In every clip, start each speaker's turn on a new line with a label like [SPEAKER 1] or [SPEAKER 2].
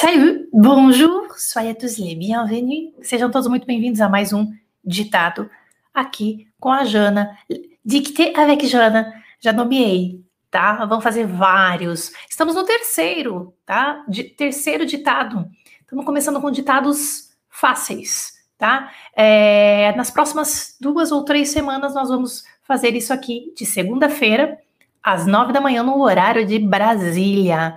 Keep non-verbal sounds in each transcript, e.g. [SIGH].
[SPEAKER 1] Salut, bonjour, soyez tous les bienvenus. Sejam todos muito bem-vindos a mais um ditado aqui com a Jana. Dictê avec Jana. Já nomeei, tá? Vamos fazer vários. Estamos no terceiro, tá? De, terceiro ditado. Estamos começando com ditados fáceis, tá? É, nas próximas duas ou três semanas nós vamos fazer isso aqui de segunda-feira às nove da manhã no horário de Brasília.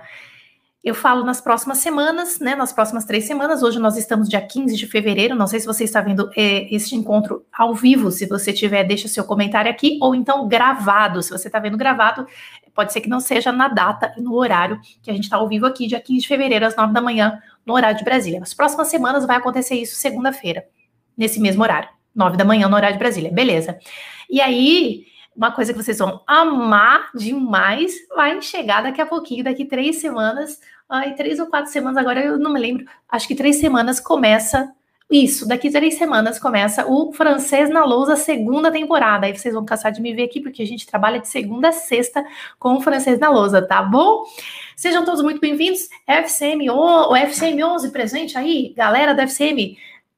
[SPEAKER 1] Eu falo nas próximas semanas, né? Nas próximas três semanas. Hoje nós estamos dia 15 de fevereiro. Não sei se você está vendo é, este encontro ao vivo. Se você tiver, deixa seu comentário aqui, ou então gravado. Se você está vendo gravado, pode ser que não seja na data e no horário que a gente está ao vivo aqui, dia 15 de fevereiro, às nove da manhã, no horário de Brasília. Nas próximas semanas vai acontecer isso segunda-feira, nesse mesmo horário, nove da manhã, no horário de Brasília. Beleza. E aí, uma coisa que vocês vão amar demais vai chegar daqui a pouquinho, daqui três semanas ai, três ou quatro semanas, agora eu não me lembro, acho que três semanas começa isso, daqui três semanas começa o Francês na Lousa, segunda temporada. Aí vocês vão cansar de me ver aqui, porque a gente trabalha de segunda a sexta com o Francês na Lousa, tá bom? Sejam todos muito bem-vindos. FCM, o FCM 11 presente aí, galera da FCM.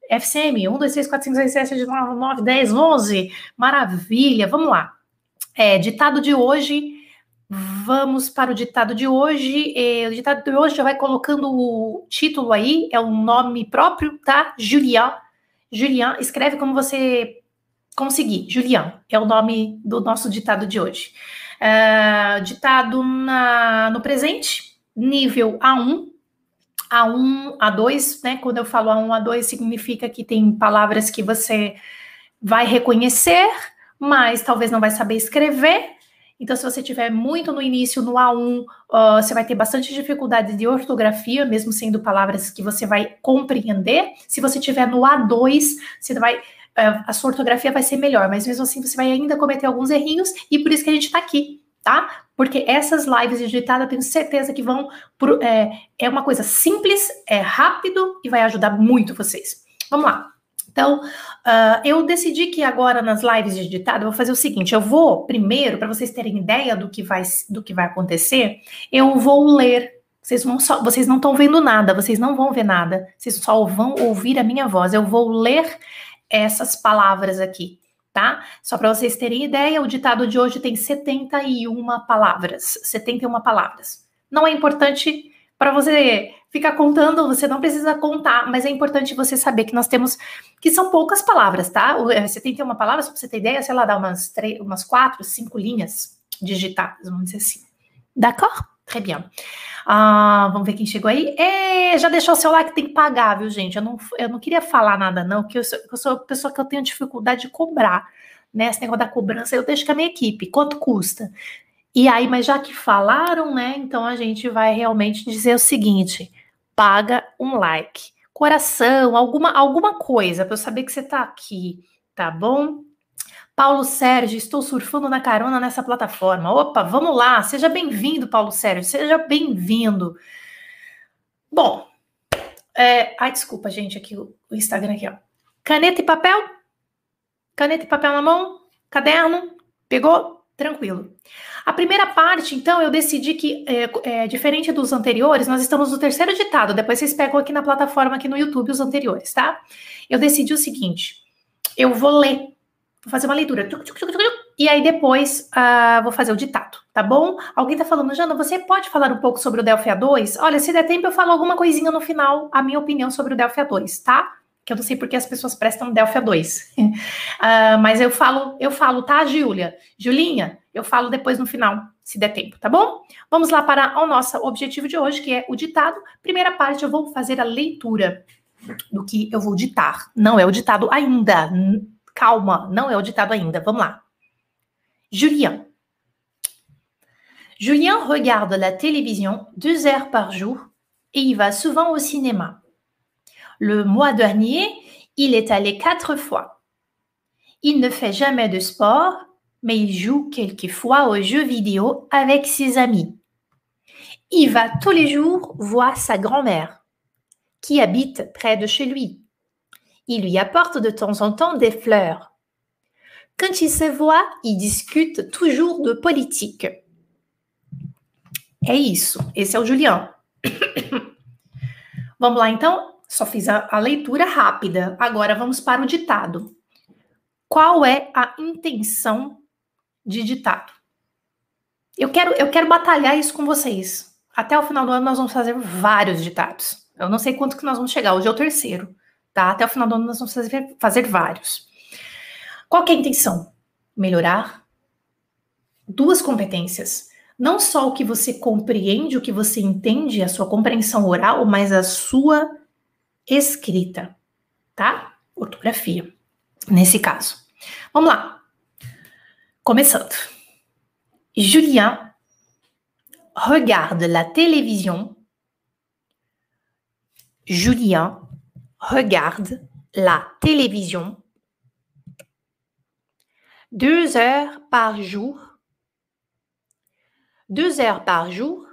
[SPEAKER 1] FCM, 1, 2, 3, 4, 5, 6, 7, 8, 9, 9 10, 11. Maravilha, vamos lá. É, ditado de hoje Vamos para o ditado de hoje. É, o ditado de hoje já vai colocando o título aí, é um nome próprio, tá? Julian. Julian, escreve como você conseguir. Julian é o nome do nosso ditado de hoje. Uh, ditado na, no presente, nível A1. A1, A2, né? Quando eu falo A1, A2, significa que tem palavras que você vai reconhecer, mas talvez não vai saber escrever então, se você tiver muito no início, no A1, uh, você vai ter bastante dificuldade de ortografia, mesmo sendo palavras que você vai compreender. Se você tiver no A2, você vai. Uh, a sua ortografia vai ser melhor, mas mesmo assim você vai ainda cometer alguns errinhos, e por isso que a gente está aqui, tá? Porque essas lives digitadas, eu tenho certeza que vão. Pro, é, é uma coisa simples, é rápido e vai ajudar muito vocês. Vamos lá. Então, uh, eu decidi que agora nas lives de ditado eu vou fazer o seguinte: eu vou primeiro, para vocês terem ideia do que vai, do que vai acontecer, eu vou ler. Vocês, vão só, vocês não estão vendo nada, vocês não vão ver nada, vocês só vão ouvir a minha voz. Eu vou ler essas palavras aqui, tá? Só para vocês terem ideia, o ditado de hoje tem 71 palavras. 71 palavras. Não é importante para você ficar contando, você não precisa contar, mas é importante você saber que nós temos, que são poucas palavras, tá? Você tem que ter uma palavra, só para você ter ideia, sei lá, dá umas, três, umas quatro, cinco linhas digitadas, vamos dizer assim. D'accord? Très bien. Ah, vamos ver quem chegou aí. É, já deixou o seu like, tem que pagar, viu, gente? Eu não, eu não queria falar nada, não, porque eu sou, eu sou a pessoa que eu tenho dificuldade de cobrar, né? Esse negócio da cobrança, eu deixo com a minha equipe. Quanto custa? E aí, mas já que falaram, né? Então a gente vai realmente dizer o seguinte: paga um like, coração, alguma alguma coisa para eu saber que você está aqui, tá bom? Paulo Sérgio, estou surfando na carona nessa plataforma. Opa, vamos lá, seja bem-vindo, Paulo Sérgio, seja bem-vindo. Bom, é, ai, desculpa, gente, aqui o, Instagram aqui, ó. Caneta e papel? Caneta e papel na mão? Caderno? Pegou? Tranquilo. A primeira parte, então, eu decidi que, é, é, diferente dos anteriores, nós estamos no terceiro ditado. Depois vocês pegam aqui na plataforma, aqui no YouTube, os anteriores, tá? Eu decidi o seguinte: eu vou ler, vou fazer uma leitura, e aí depois uh, vou fazer o ditado, tá bom? Alguém tá falando, Jana, você pode falar um pouco sobre o Delphi A2? Olha, se der tempo, eu falo alguma coisinha no final, a minha opinião sobre o Delphi A2, tá? que eu não sei porque as pessoas prestam Delphi A2. uh, [LAUGHS] mas eu falo, eu falo, tá, Júlia? Julinha, eu falo depois no final, se der tempo, tá bom? Vamos lá para o nosso objetivo de hoje, que é o ditado. Primeira parte, eu vou fazer a leitura do que eu vou ditar. Não é o ditado ainda. Calma, não é o ditado ainda. Vamos lá. Julien. Julien regarde la télévision deux heures par jour et il va souvent au cinéma. Le mois dernier, il est allé quatre fois. Il ne fait jamais de sport, mais il joue quelquefois aux jeux vidéo avec ses amis. Il va tous les jours voir sa grand-mère, qui habite près de chez lui. Il lui apporte de temps en temps des fleurs. Quand il se voit, ils discutent toujours de politique. É isso. Esse é o Julião. Vamos lá, então? Só fiz a, a leitura rápida. Agora vamos para o ditado. Qual é a intenção de ditado? Eu quero, eu quero batalhar isso com vocês. Até o final do ano nós vamos fazer vários ditados. Eu não sei quanto que nós vamos chegar. Hoje é o terceiro, tá? Até o final do ano nós vamos fazer, fazer vários. Qual é a intenção? Melhorar duas competências. Não só o que você compreende, o que você entende, a sua compreensão oral, mas a sua escrita, tá? Ortografia, nesse caso. Vamos lá. Começando. Julien regarde la télévision. Julien regarde la télévision deux heures par jour. Deux heures par jour.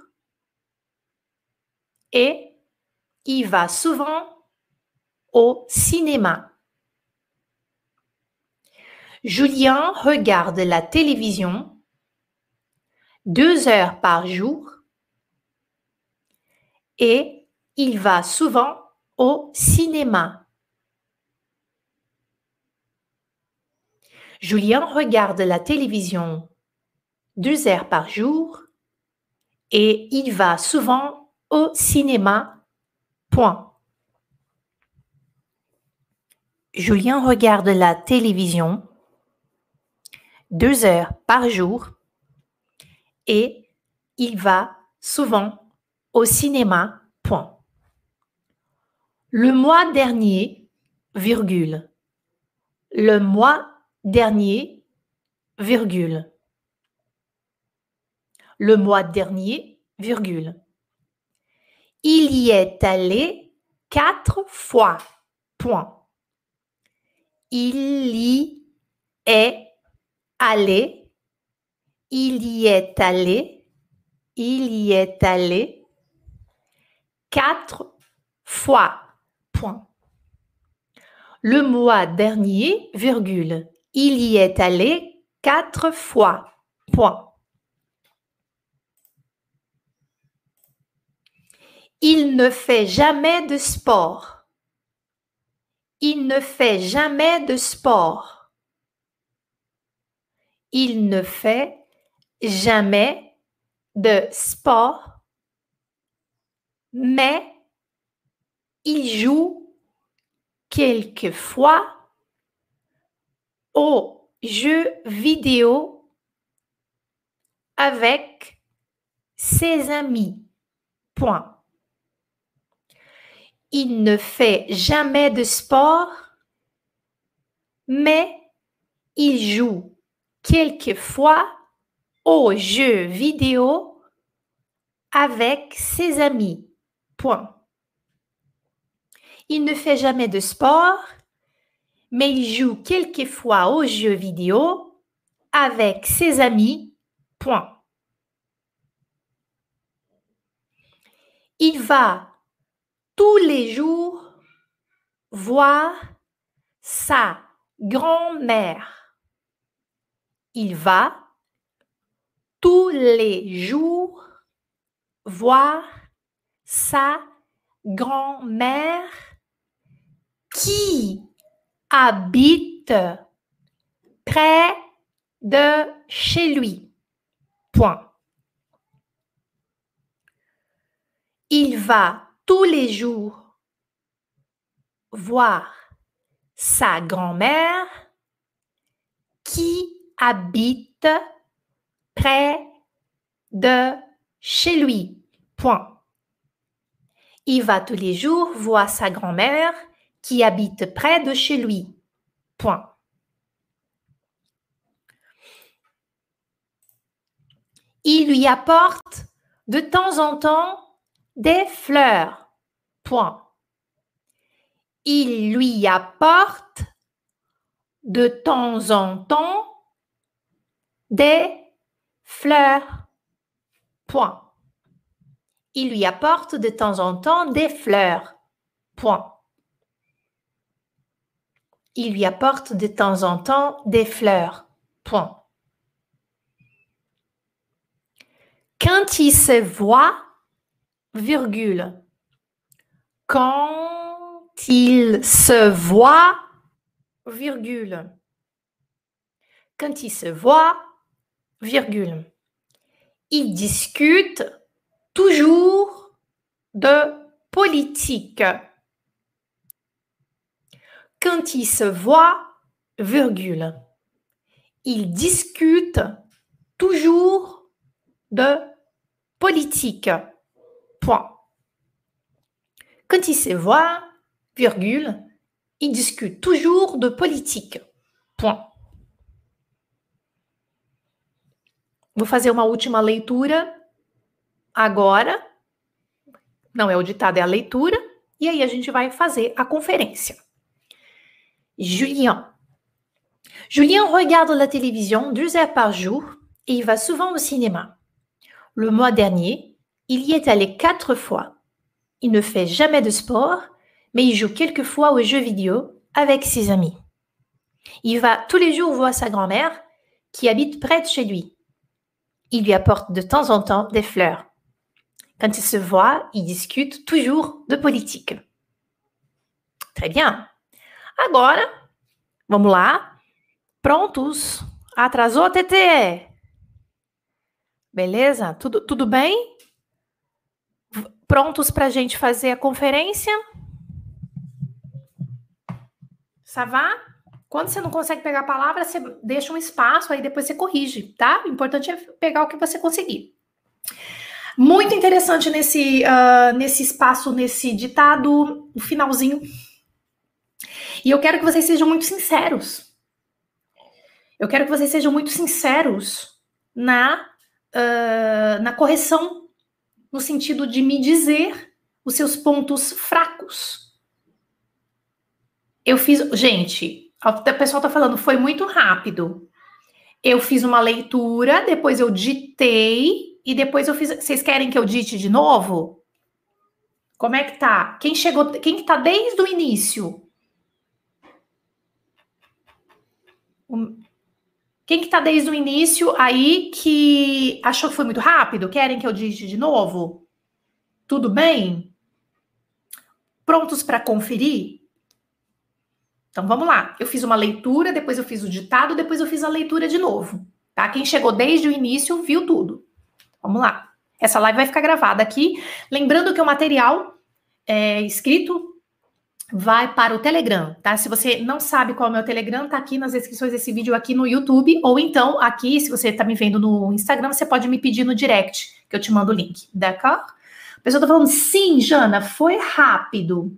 [SPEAKER 1] Et il va souvent au cinéma. Julien regarde la télévision deux heures par jour et il va souvent au cinéma. Julien regarde la télévision deux heures par jour et il va souvent au cinéma. Julien regarde la télévision deux heures par jour et il va souvent au cinéma. Point. Le mois dernier, virgule. Le mois dernier, virgule. Le mois dernier, virgule. Il y est allé quatre fois. Point. Il y est allé. Il y est allé. Il y est allé quatre fois. Point. Le mois dernier, virgule. Il y est allé quatre fois. Point. Il ne fait jamais de sport. Il ne fait jamais de sport. Il ne fait jamais de sport, mais il joue quelquefois aux jeux vidéo avec ses amis. Point. Il ne fait jamais de sport, mais il joue quelquefois aux jeux vidéo avec ses amis. Point. Il ne fait jamais de sport, mais il joue quelquefois aux jeux vidéo avec ses amis. Point. Il va tous les jours voir sa grand-mère. Il va tous les jours voir sa grand-mère qui habite près de chez lui. Point. Il va tous les jours voir sa grand-mère habite près de chez lui. Point. Il va tous les jours voir sa grand-mère qui habite près de chez lui. Point. Il lui apporte de temps en temps des fleurs. Point. Il lui apporte de temps en temps des fleurs. Point. Il lui apporte de temps en temps des fleurs. Point. Il lui apporte de temps en temps des fleurs. Point. Quand il se voit, virgule. Quand il se voit, virgule. Quand il se voit, virgule. Il discute toujours de politique. Quand il se voit, virgule. Il discute toujours de politique. Point. Quand il se voit, virgule, il discute toujours de politique. Point. Vou fazer uma última leitura agora. Não é o ditado, é a leitura. E aí a gente vai fazer a conferência. Julien. Julien regarde la télévision deux heures par jour et il va souvent au cinéma. Le mois dernier, il y est allé quatre fois. Il ne fait jamais de sport, mais il joue quelquefois aux jeux vidéo avec ses amis. Il va tous les jours voir sa grand-mère qui habite près de chez lui. Il lui apporte de temps en temps des fleurs. Quand ils se voient, ils discutent toujours de politique. Très bien. Agora, vamos lá. Prontos? Atrasou, TT? Beleza? Tudo, tudo bem? Prontos para a gente fazer a conferência? Savá? Quando você não consegue pegar a palavra, você deixa um espaço, aí depois você corrige, tá? O importante é pegar o que você conseguir. Muito interessante nesse, uh, nesse espaço, nesse ditado, o finalzinho. E eu quero que vocês sejam muito sinceros. Eu quero que vocês sejam muito sinceros na, uh, na correção, no sentido de me dizer os seus pontos fracos. Eu fiz. Gente, o pessoal tá falando, foi muito rápido. Eu fiz uma leitura, depois eu ditei e depois eu fiz. Vocês querem que eu dite de novo? Como é que tá? Quem chegou, quem que tá desde o início? Quem que tá desde o início aí que achou que foi muito rápido? Querem que eu digite de novo? Tudo bem? Prontos para conferir? Então vamos lá. Eu fiz uma leitura, depois eu fiz o ditado, depois eu fiz a leitura de novo, tá? Quem chegou desde o início viu tudo. Vamos lá. Essa live vai ficar gravada aqui. Lembrando que o material é, escrito vai para o Telegram, tá? Se você não sabe qual é o meu Telegram, tá aqui nas descrições desse vídeo aqui no YouTube, ou então aqui, se você tá me vendo no Instagram, você pode me pedir no direct, que eu te mando o link, d'accord? A pessoa tá falando, sim, Jana, foi rápido.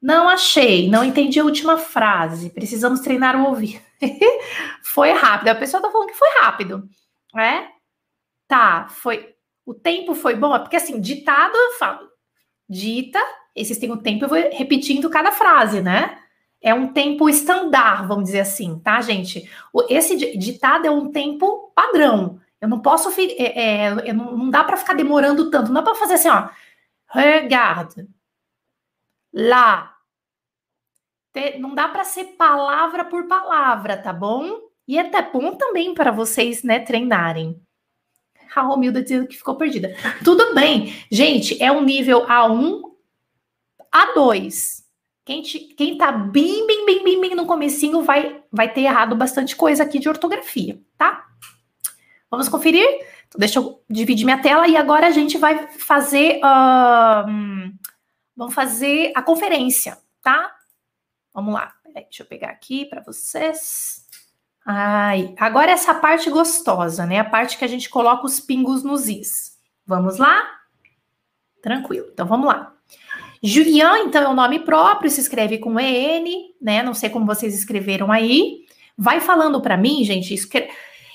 [SPEAKER 1] Não achei, não entendi a última frase. Precisamos treinar o ouvir. [LAUGHS] foi rápido. A pessoa tá falando que foi rápido, né? Tá, foi. O tempo foi bom, é porque assim, ditado eu falo, dita, esses tem o tempo, eu vou repetindo cada frase, né? É um tempo estandar, vamos dizer assim, tá, gente? Esse ditado é um tempo padrão. Eu não posso, é, é, não, não dá para ficar demorando tanto, não dá para fazer assim, ó. Regarde, lá. Não dá para ser palavra por palavra, tá bom? E é até bom também para vocês, né, treinarem. A Romilda dizendo que ficou perdida. Tudo bem. Gente, é um nível A1, A2. Quem, te, quem tá bem, bem, bem, bem, bem no comecinho vai, vai ter errado bastante coisa aqui de ortografia, tá? Vamos conferir? Então, deixa eu dividir minha tela e agora a gente vai fazer... Uh, vamos fazer a conferência, tá? Vamos lá. Deixa eu pegar aqui para vocês. Ai, agora essa parte gostosa, né? A parte que a gente coloca os pingos nos is. Vamos lá? Tranquilo. Então vamos lá. Julian, então, é o nome próprio, se escreve com EN, né? Não sei como vocês escreveram aí. Vai falando para mim, gente.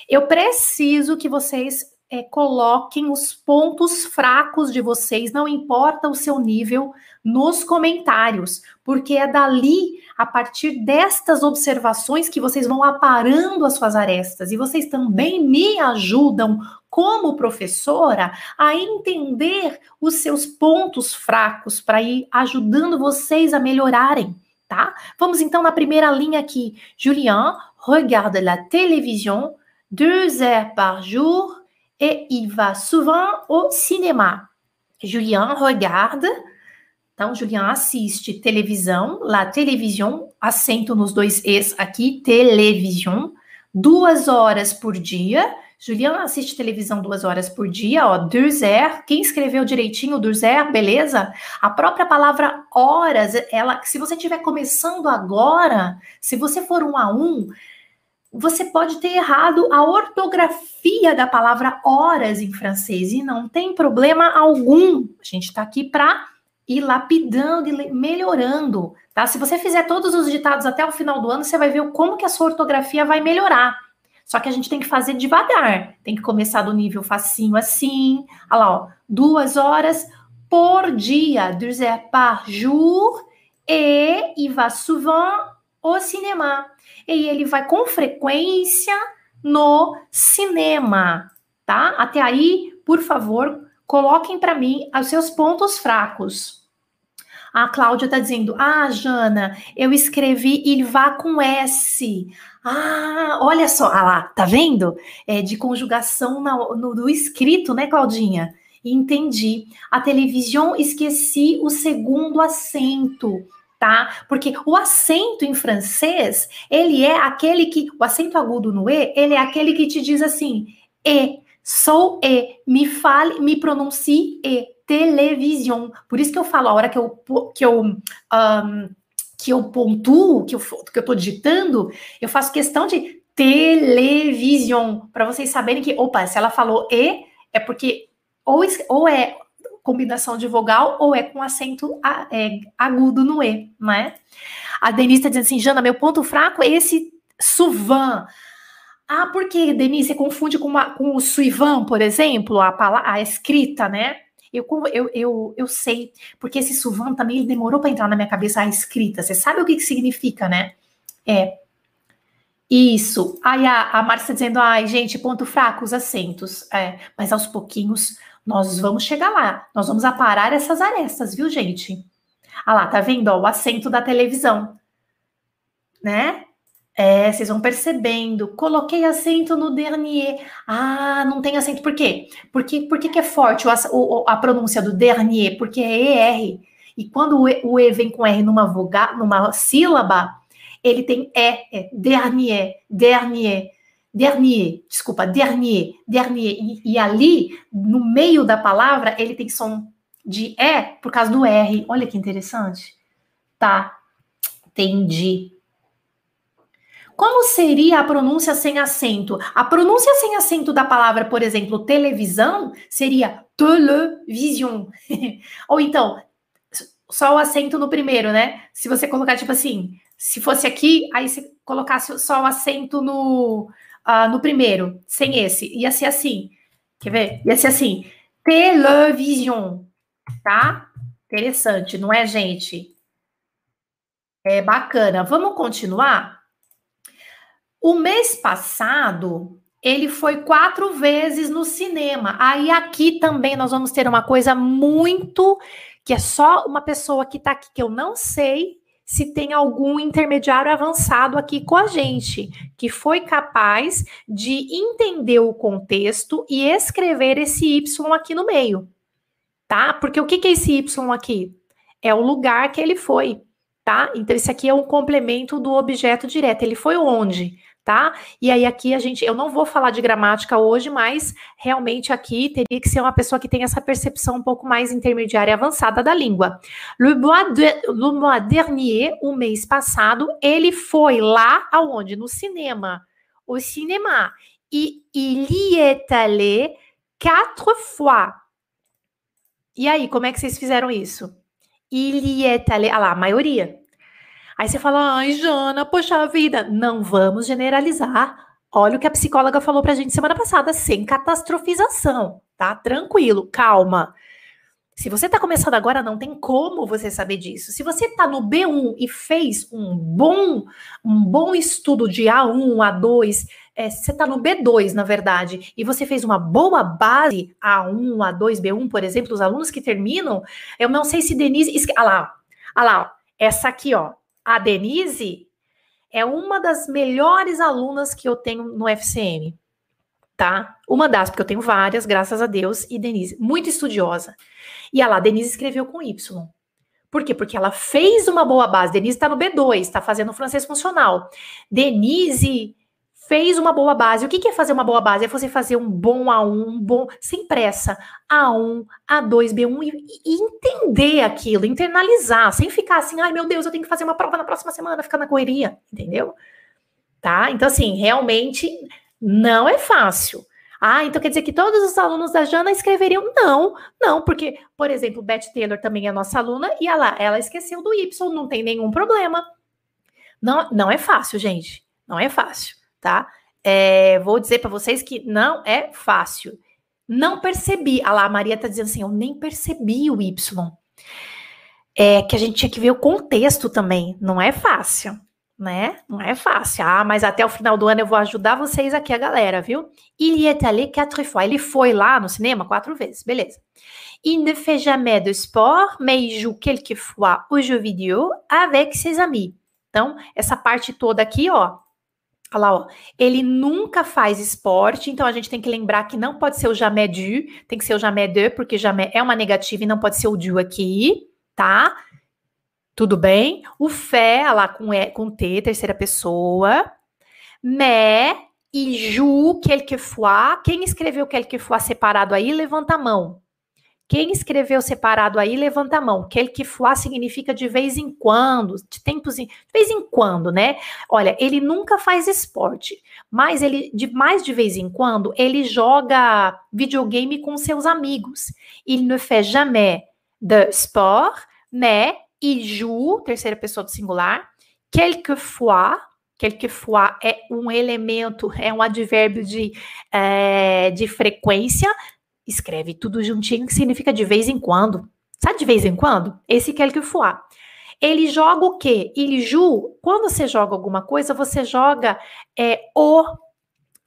[SPEAKER 1] Eu preciso que vocês é, coloquem os pontos fracos de vocês, não importa o seu nível, nos comentários, porque é dali, a partir destas observações, que vocês vão aparando as suas arestas e vocês também me ajudam, como professora, a entender os seus pontos fracos para ir ajudando vocês a melhorarem. Tá? Vamos então na primeira linha aqui. Julien regarde la télévision deux heures par jour et il va souvent au cinéma. Julien regarde Então, Julian assiste televisão, la televisão, acento nos dois es aqui, televisão, duas horas por dia. Julian assiste televisão duas horas por dia, ó, Durzer. Quem escreveu direitinho Durzer, beleza? A própria palavra horas, ela, se você estiver começando agora, se você for um a um, você pode ter errado a ortografia da palavra horas em francês e não tem problema algum. A gente está aqui para ir lapidando e melhorando, tá? Se você fizer todos os ditados até o final do ano, você vai ver como que a sua ortografia vai melhorar. Só que a gente tem que fazer devagar. Tem que começar do nível facinho assim. Olha lá, ó. Duas horas por dia. Deux heures par jour. E il va souvent au cinéma. E ele vai com frequência no cinema, tá? Até aí, por favor, coloquem para mim os seus pontos fracos. A Cláudia está dizendo: Ah, Jana, eu escrevi il va com S. Ah, olha só, ah lá, tá vendo? É de conjugação no, no, do escrito, né, Claudinha? Entendi. A televisão, esqueci o segundo acento tá? Porque o acento em francês, ele é aquele que, o acento agudo no E, ele é aquele que te diz assim, E, sou E, me fale, me pronuncie E, televisão. Por isso que eu falo, a hora que eu, que eu, um, que eu pontuo, que eu, que eu tô digitando, eu faço questão de televisão, para vocês saberem que, opa, se ela falou E, é porque ou, ou é combinação de vogal ou é com acento é, agudo no E, né? A Denise está dizendo assim, Jana, meu ponto fraco é esse suvan. Ah, por que, Denise, você confunde com, uma, com o suivan, por exemplo, a, a escrita, né? Eu, eu, eu, eu sei, porque esse suvan também demorou para entrar na minha cabeça a escrita. Você sabe o que, que significa, né? É. Isso. Aí a, a Márcia dizendo, ai, gente, ponto fraco, os acentos. É, mas aos pouquinhos nós vamos chegar lá. Nós vamos aparar essas arestas, viu, gente? Ah lá, tá vendo? Ó, o assento da televisão. Né? É, vocês vão percebendo. Coloquei acento no dernier. Ah, não tem acento. Por quê? Porque, por que, que é forte o, a pronúncia do dernier? Porque é ER. E quando o E, o e vem com R numa, vogal, numa sílaba, ele tem E, é dernier, dernier dernier, desculpa, dernier, dernier. E, e, ali, no meio da palavra, ele tem som de E por causa do R. Olha que interessante. Tá, entendi. Como seria a pronúncia sem acento? A pronúncia sem acento da palavra, por exemplo, televisão, seria television. [LAUGHS] Ou então, só o acento no primeiro, né? Se você colocar, tipo assim, se fosse aqui, aí você colocasse só o acento no, uh, no primeiro, sem esse. Ia ser assim. Quer ver? Ia ser assim. Television. Tá? Interessante, não é, gente? É bacana. Vamos continuar? O mês passado, ele foi quatro vezes no cinema. Aí aqui também nós vamos ter uma coisa muito que é só uma pessoa que tá aqui que eu não sei se tem algum intermediário avançado aqui com a gente, que foi capaz de entender o contexto e escrever esse Y aqui no meio, tá? Porque o que, é esse Y aqui? É o lugar que ele foi, tá? Então, esse aqui é um complemento do objeto direto. Ele foi onde? Tá? E aí aqui a gente, eu não vou falar de gramática hoje, mas realmente aqui teria que ser uma pessoa que tem essa percepção um pouco mais intermediária e avançada da língua. Le mois, de, le mois dernier, o mês passado, ele foi lá aonde? No cinema. O cinema. E il y est allé quatre fois. E aí, como é que vocês fizeram isso? Il y est allé, ah lá, a maioria. Aí você fala, ai, Jana, poxa vida. Não vamos generalizar. Olha o que a psicóloga falou pra gente semana passada, sem catastrofização, tá? Tranquilo, calma. Se você está começando agora, não tem como você saber disso. Se você está no B1 e fez um bom, um bom estudo de A1, A2, é, você está no B2, na verdade, e você fez uma boa base A1, A2, B1, por exemplo, os alunos que terminam, eu não sei se Denise. Ah lá, ah lá, essa aqui, ó. A Denise é uma das melhores alunas que eu tenho no FCM, tá? Uma das, porque eu tenho várias, graças a Deus, e Denise, muito estudiosa. E ela, Denise escreveu com Y. Por quê? Porque ela fez uma boa base. Denise está no B2, está fazendo francês funcional. Denise fez uma boa base. O que, é fazer uma boa base? É você fazer um bom A1, um bom, sem pressa, A1, A2, B1 e, e, entender aquilo, internalizar, sem ficar assim, ai meu Deus, eu tenho que fazer uma prova na próxima semana, ficar na correria, entendeu? Tá? Então, assim, realmente não é fácil. Ah, então quer dizer que todos os alunos da Jana escreveriam? Não, não, porque, por exemplo, Beth Taylor também é nossa aluna e ela, ela esqueceu do Y, não tem nenhum problema. Não, não é fácil, gente. Não é fácil tá? É, vou dizer para vocês que não é fácil. Não percebi. Ah lá, a Maria tá dizendo assim, eu nem percebi o Y. É que a gente tinha que ver o contexto também. Não é fácil, né? Não é fácil. Ah, mas até o final do ano eu vou ajudar vocês aqui, a galera, viu? Il est allé quatre fois. Ele foi lá no cinema quatro vezes, beleza. Il ne fait jamais de sport, mais il joue quelquefois aux jeux vidéo avec ses amis. Então, essa parte toda aqui, ó, Olha lá, ó. Ele nunca faz esporte, então a gente tem que lembrar que não pode ser o jamais du, tem que ser o jamais de, porque jamais é uma negativa e não pode ser o du aqui, tá? Tudo bem? O fé, lá com, e, com T, terceira pessoa. Mais, e joue quelquefois. Quem escreveu quelquefois separado aí, levanta a mão. Quem escreveu separado aí, levanta a mão. Quelquefois significa de vez em quando, de tempos em, de vez em quando, né? Olha, ele nunca faz esporte, mas ele de mais de vez em quando ele joga videogame com seus amigos. Il ne fait jamais de sport, mais il joue, terceira pessoa do singular, quelquefois, quelquefois é um elemento, é um advérbio de, é, de frequência, escreve tudo juntinho, que significa de vez em quando. Sabe de vez em quando? Esse que que foi. Ele joga o quê? Ele ju, quando você joga alguma coisa, você joga é, o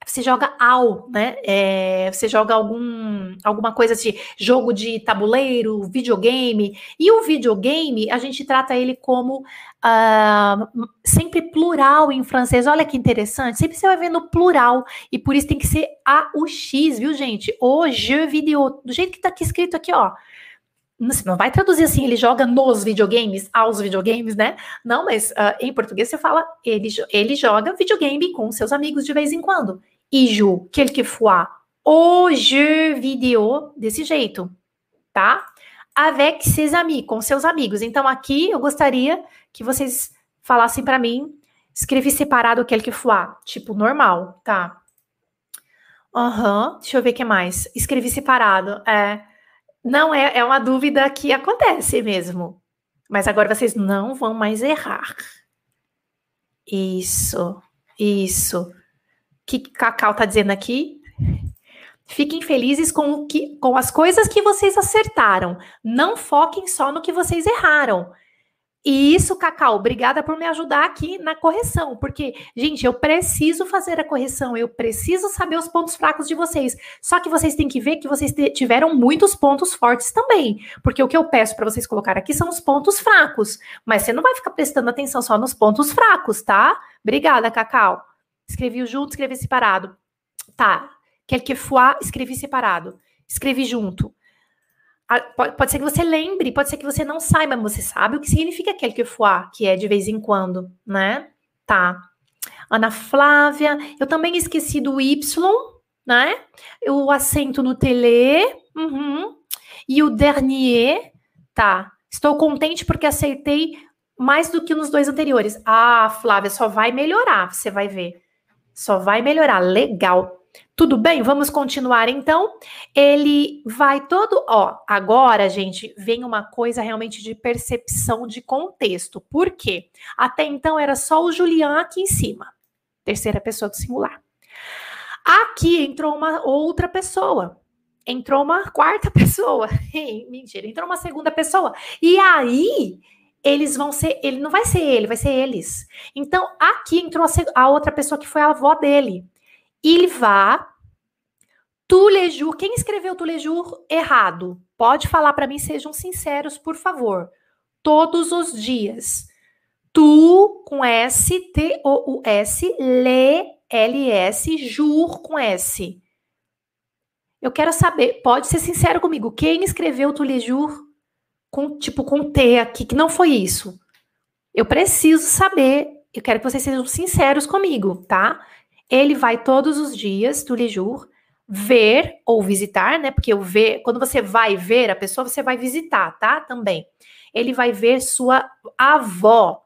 [SPEAKER 1] você joga ao, né? É, você joga algum, alguma coisa de jogo de tabuleiro, videogame. E o videogame, a gente trata ele como uh, sempre plural em francês. Olha que interessante. Sempre você vai ver no plural. E por isso tem que ser a o X, viu, gente? O jeu vidéo. Do jeito que tá aqui escrito aqui, ó. Você não vai traduzir assim, ele joga nos videogames, aos videogames, né? Não, mas uh, em português você fala, ele, ele joga videogame com seus amigos de vez em quando il joue quelquefois au jeu vidéo desse jeito, tá? Avec ses amis, com seus amigos. Então aqui eu gostaria que vocês falassem para mim, escrevi separado quelquefois, tipo normal, tá? Aham, uhum, deixa eu ver o que mais. Escrevi separado, é. Não é, é uma dúvida que acontece mesmo. Mas agora vocês não vão mais errar. Isso, isso que Cacau está dizendo aqui? Fiquem felizes com, o que, com as coisas que vocês acertaram. Não foquem só no que vocês erraram. E isso, Cacau, obrigada por me ajudar aqui na correção, porque, gente, eu preciso fazer a correção, eu preciso saber os pontos fracos de vocês. Só que vocês têm que ver que vocês tiveram muitos pontos fortes também, porque o que eu peço para vocês colocar aqui são os pontos fracos, mas você não vai ficar prestando atenção só nos pontos fracos, tá? Obrigada, Cacau. Escrevi junto, escrevi separado. Tá. Quelquefois, escrevi separado. Escrevi junto. Pode, ser que você lembre, pode ser que você não saiba, mas você sabe o que significa quelquefois, que é de vez em quando, né? Tá. Ana Flávia, eu também esqueci do Y, né? O acento no tele, uhum. e o dernier, tá. Estou contente porque aceitei mais do que nos dois anteriores. Ah, Flávia, só vai melhorar, você vai ver. Só vai melhorar. Legal. Tudo bem? Vamos continuar então. Ele vai todo, ó, agora, gente, vem uma coisa realmente de percepção de contexto. Por quê? Até então era só o Julian aqui em cima. Terceira pessoa do singular. Aqui entrou uma outra pessoa. Entrou uma quarta [LAUGHS] pessoa. Mentira, entrou uma segunda pessoa. E aí, eles vão ser, ele não vai ser ele, vai ser eles. Então, aqui entrou a, a outra pessoa que foi a avó dele. Il tous les jours. Quem escreveu tous les jours errado? Pode falar para mim, sejam sinceros, por favor. Todos os dias. Tu com S, T O U S, le L S, jour com S. Eu quero saber, pode ser sincero comigo, quem escreveu tous les jours com tipo com T aqui, que não foi isso. Eu preciso saber, eu quero que vocês sejam sinceros comigo, tá? Ele vai todos os dias, les ver ou visitar, né? Porque o ver, quando você vai ver a pessoa, você vai visitar, tá? Também. Ele vai ver sua avó.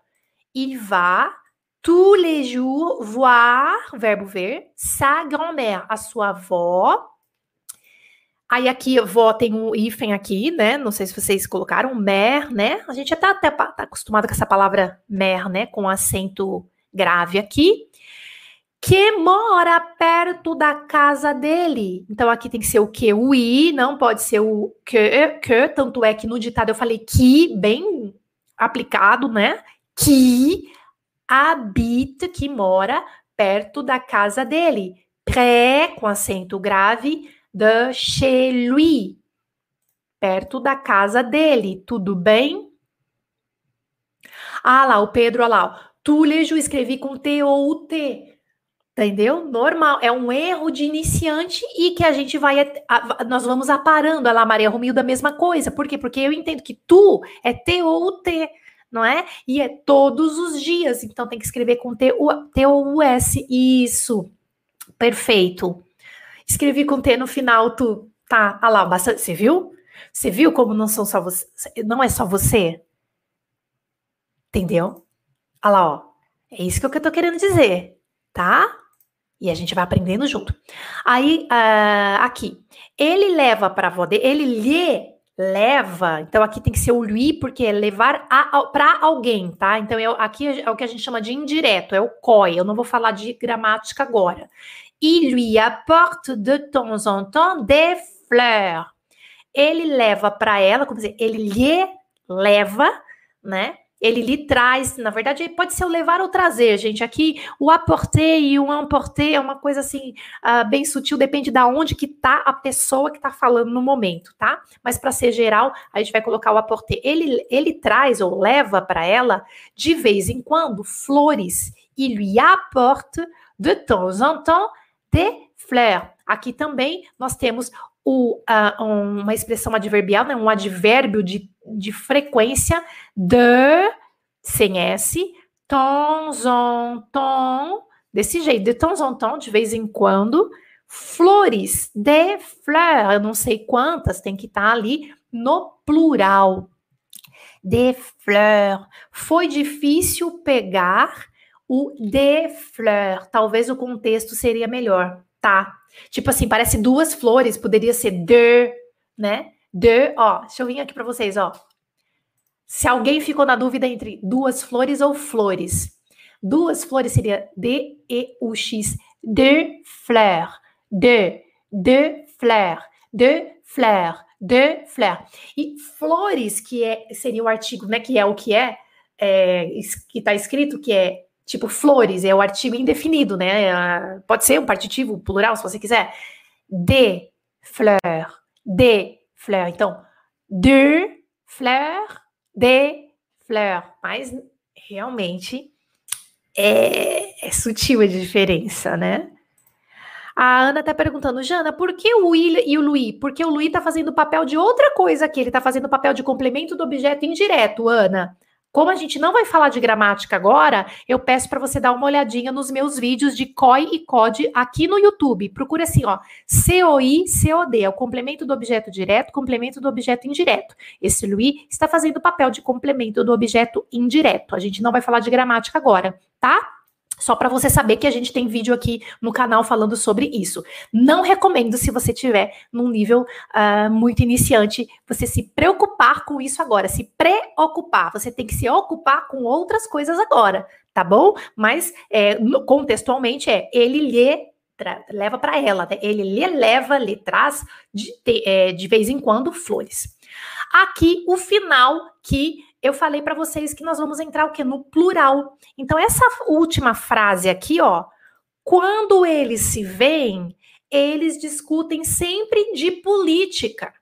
[SPEAKER 1] Il va tous les jours voir, verbo ver, sa grand-mère, a sua avó. Aí aqui, vó tem um hífen aqui, né? Não sei se vocês colocaram, mer, né? A gente tá até tá acostumado com essa palavra mer, né? Com acento grave aqui. Que mora perto da casa dele. Então aqui tem que ser o que? O i, não pode ser o que, que. Tanto é que no ditado eu falei que, bem aplicado, né? Que habita, que mora perto da casa dele. Pré, com acento grave de chez lui, perto da casa dele. Tudo bem? Ah lá, o Pedro, olha lá. Tulejo escrevi com T ou U T. Entendeu? Normal. É um erro de iniciante e que a gente vai. Nós vamos aparando. Olha lá, Maria Romilda, a mesma coisa. Por quê? Porque eu entendo que tu é T ou T, não é? E é todos os dias. Então tem que escrever com T, T ou S. Isso. Perfeito. Escrevi com T no final, tu. Tá, ah lá, bastante. Você viu? Você viu como não são só você? Não é só você? Entendeu? Ah lá, ó. É isso que eu tô querendo dizer, tá? E a gente vai aprendendo junto. Aí, uh, aqui. Ele leva para a avó dele, ele lhe leva. Então, aqui tem que ser o lui, porque é levar para alguém, tá? Então, eu, aqui é o que a gente chama de indireto, é o COI. Eu não vou falar de gramática agora il lui apporte de temps en temps des fleurs. Ele leva para ela, como dizer, ele lhe leva, né? Ele lhe traz, na verdade, pode ser o levar ou trazer, gente. Aqui o apporter e o emporter é uma coisa assim uh, bem sutil, depende da onde que tá a pessoa que está falando no momento, tá? Mas para ser geral, a gente vai colocar o apporter. Ele, ele traz ou leva para ela de vez em quando flores. Il lui apporte de temps en temps de fleurs. Aqui também nós temos o, uma expressão adverbial, né, um advérbio de, de frequência de, sem S, temps en temps, desse jeito, de temps en temps, de vez em quando, flores, de fleurs, eu não sei quantas, tem que estar tá ali no plural. De fleurs. Foi difícil pegar o de fleur. Talvez o contexto seria melhor, tá? Tipo assim, parece duas flores, poderia ser de, né? De, ó, deixa eu vir aqui para vocês, ó. Se alguém ficou na dúvida entre duas flores ou flores, duas flores seria D E U X, de fleur, de, de fleur, de fleur, de fleur. E flores que é seria o artigo, né, que é o que é, é que está escrito que é Tipo, flores é o artigo indefinido, né? Pode ser um partitivo plural, se você quiser. De fleur, de fleur. Então, de fleur, de fleur. Mas realmente é, é sutil a diferença, né? A Ana tá perguntando, Jana, por que o Will e o Louis? Porque o Louis tá fazendo o papel de outra coisa aqui. Ele tá fazendo o papel de complemento do objeto indireto, Ana. Como a gente não vai falar de gramática agora, eu peço para você dar uma olhadinha nos meus vídeos de COI e COD aqui no YouTube. Procure assim, ó, COI, COD, é o complemento do objeto direto, complemento do objeto indireto. Esse Louis está fazendo o papel de complemento do objeto indireto. A gente não vai falar de gramática agora, tá? Só para você saber que a gente tem vídeo aqui no canal falando sobre isso. Não recomendo, se você tiver num nível uh, muito iniciante, você se preocupar com isso agora. Se preocupar, você tem que se ocupar com outras coisas agora, tá bom? Mas é, contextualmente é ele leva para ela, né? ele lhe leva, lhe traz de, de, é, de vez em quando flores. Aqui o final que eu falei para vocês que nós vamos entrar o quê? No plural. Então, essa última frase aqui, ó, quando eles se veem, eles discutem sempre de política.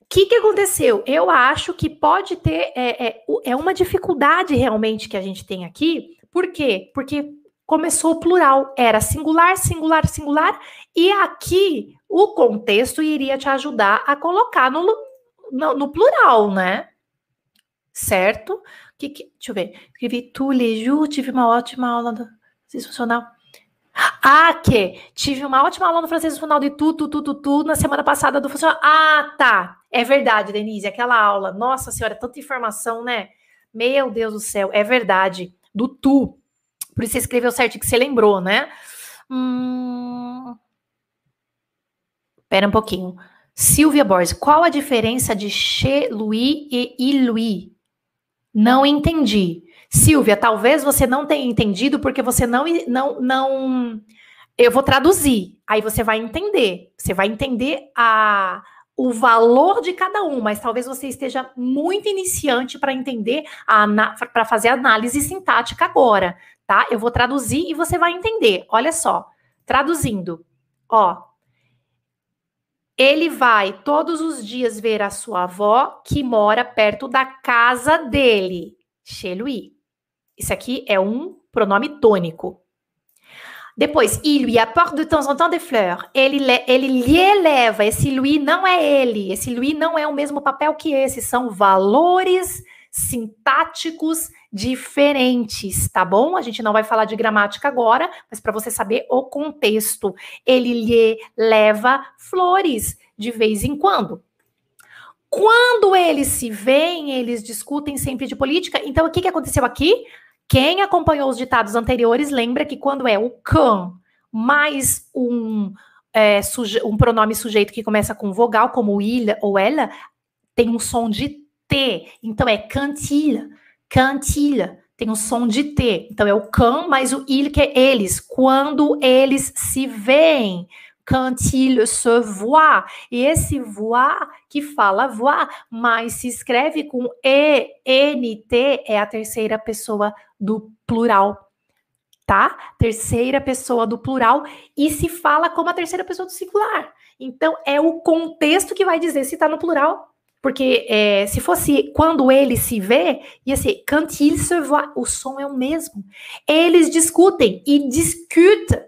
[SPEAKER 1] O que, que aconteceu? Eu acho que pode ter. É, é, é uma dificuldade realmente que a gente tem aqui. Por quê? Porque começou o plural, era singular, singular, singular, e aqui o contexto iria te ajudar a colocar no, no, no plural, né? Certo? Que, que, deixa eu ver. Escrevi jours, tive uma ótima aula do francês funcional. Ah, que tive uma ótima aula no francês funcional de tu, tu, tu, tu, tu, na semana passada do funcional. Ah, tá. É verdade, Denise, aquela aula. Nossa senhora, tanta informação, né? Meu Deus do céu, é verdade. Do tu. Por isso você escreveu certo que você lembrou, né? Hum... Pera um pouquinho. Silvia Borges, qual a diferença de Che Louis e Ilouis? Não entendi. Silvia, talvez você não tenha entendido porque você não não não eu vou traduzir. Aí você vai entender. Você vai entender a o valor de cada um, mas talvez você esteja muito iniciante para entender para fazer análise sintática agora, tá? Eu vou traduzir e você vai entender. Olha só, traduzindo. Ó, ele vai todos os dias ver a sua avó, que mora perto da casa dele. Chez lui. Isso aqui é um pronome tônico. Depois, il lui apporte de temps en temps des fleurs. Ele, ele lhe eleva. Esse lui não é ele. Esse lui não é o mesmo papel que esse. São valores sintáticos diferentes, tá bom? A gente não vai falar de gramática agora, mas para você saber o contexto. Ele lhe leva flores de vez em quando. Quando eles se veem, eles discutem sempre de política. Então, o que, que aconteceu aqui? Quem acompanhou os ditados anteriores lembra que quando é o can mais um, é, um pronome sujeito que começa com vogal, como il ou ela, tem um som de Então é cantil, cantil. Tem um som de T. Então é o can mais o il, que é eles. Quando eles se veem quand il se voit. E esse voir que fala voir, mas se escreve com E, N, T, é a terceira pessoa do plural. Tá? Terceira pessoa do plural e se fala como a terceira pessoa do singular. Então, é o contexto que vai dizer se está no plural porque é, se fosse quando ele se vê, ia ser quand il se voit, o som é o mesmo. Eles discutem e discutem